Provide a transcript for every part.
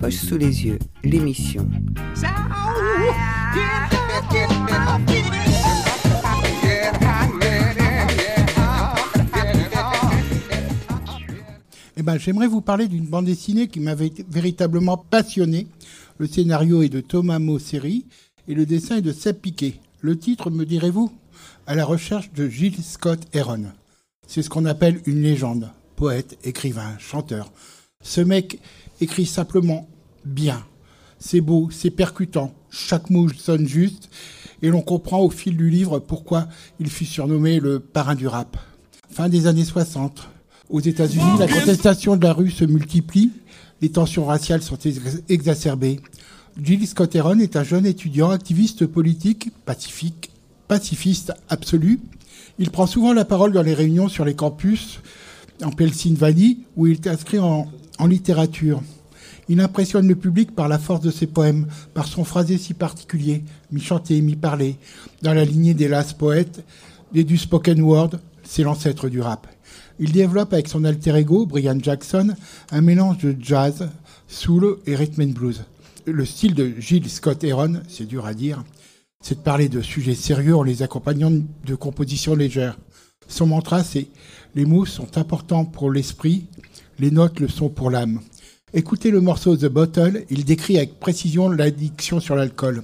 poches sous les yeux, l'émission. Eh ben, j'aimerais vous parler d'une bande dessinée qui m'avait véritablement passionné. Le scénario est de Thomas Mosseri et le dessin est de Seb Piquet. Le titre, me direz-vous À la recherche de Gilles Scott Heron. C'est ce qu'on appelle une légende. Poète, écrivain, chanteur. Ce mec écrit simplement bien. C'est beau, c'est percutant. Chaque mot sonne juste. Et l'on comprend au fil du livre pourquoi il fut surnommé le parrain du rap. Fin des années 60. Aux États-Unis, la contestation de la rue se multiplie. Les tensions raciales sont exacerbées. Jill Scott Heron est un jeune étudiant activiste politique, pacifique, pacifiste absolu. Il prend souvent la parole dans les réunions sur les campus en Pennsylvanie où il est inscrit en, en littérature. Il impressionne le public par la force de ses poèmes, par son phrasé si particulier, mi-chanté, mi-parlé, dans la lignée des last poètes et du spoken word, c'est l'ancêtre du rap. Il développe avec son alter ego, Brian Jackson, un mélange de jazz, soul et rhythm and blues. Le style de Gilles Scott Heron, c'est dur à dire, c'est de parler de sujets sérieux en les accompagnant de compositions légères. Son mantra, c'est les mots sont importants pour l'esprit, les notes le sont pour l'âme. Écoutez le morceau The Bottle, il décrit avec précision l'addiction sur l'alcool.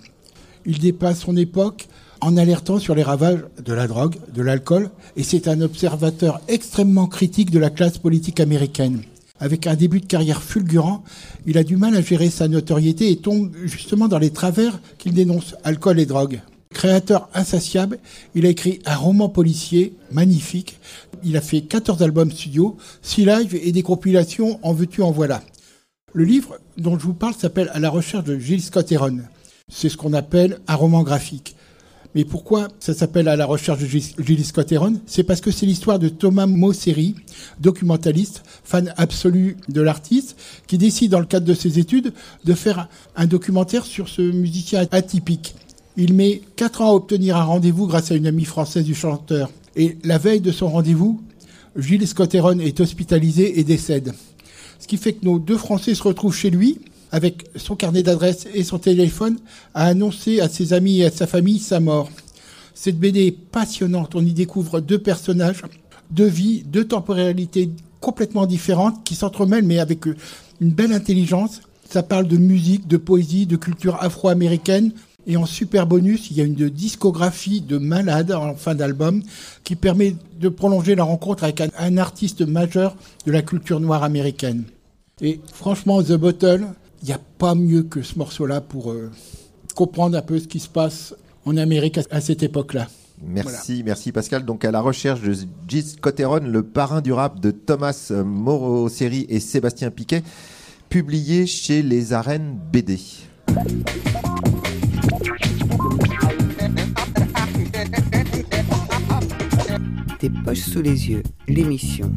Il dépasse son époque en alertant sur les ravages de la drogue, de l'alcool, et c'est un observateur extrêmement critique de la classe politique américaine. Avec un début de carrière fulgurant, il a du mal à gérer sa notoriété et tombe justement dans les travers qu'il dénonce, alcool et drogue. Créateur insatiable, il a écrit un roman policier magnifique. Il a fait 14 albums studio, 6 lives et des compilations en veux-tu en voilà. Le livre dont je vous parle s'appelle À la recherche de Gilles Scott Heron. C'est ce qu'on appelle un roman graphique. Mais pourquoi ça s'appelle À la recherche de Gilles Scott Heron? C'est parce que c'est l'histoire de Thomas Mosseri, documentaliste, fan absolu de l'artiste, qui décide dans le cadre de ses études de faire un documentaire sur ce musicien atypique. Il met quatre ans à obtenir un rendez-vous grâce à une amie française du chanteur. Et la veille de son rendez-vous, Gilles Scott Heron est hospitalisé et décède. Ce qui fait que nos deux Français se retrouvent chez lui, avec son carnet d'adresse et son téléphone, à annoncer à ses amis et à sa famille sa mort. Cette BD est passionnante. On y découvre deux personnages, deux vies, deux temporalités complètement différentes qui s'entremêlent, mais avec une belle intelligence. Ça parle de musique, de poésie, de culture afro-américaine. Et en super bonus, il y a une discographie de malades en fin d'album qui permet de prolonger la rencontre avec un, artiste majeur de la culture noire américaine. Et franchement, The Bottle, il n'y a pas mieux que ce morceau-là pour euh, comprendre un peu ce qui se passe en Amérique à, cette époque-là. Merci, merci Pascal. Donc à la recherche de Gis Cotteron, le parrain du rap de Thomas Moreau Série et Sébastien Piquet, publié chez les arènes BD. Des poches sous les yeux, l'émission.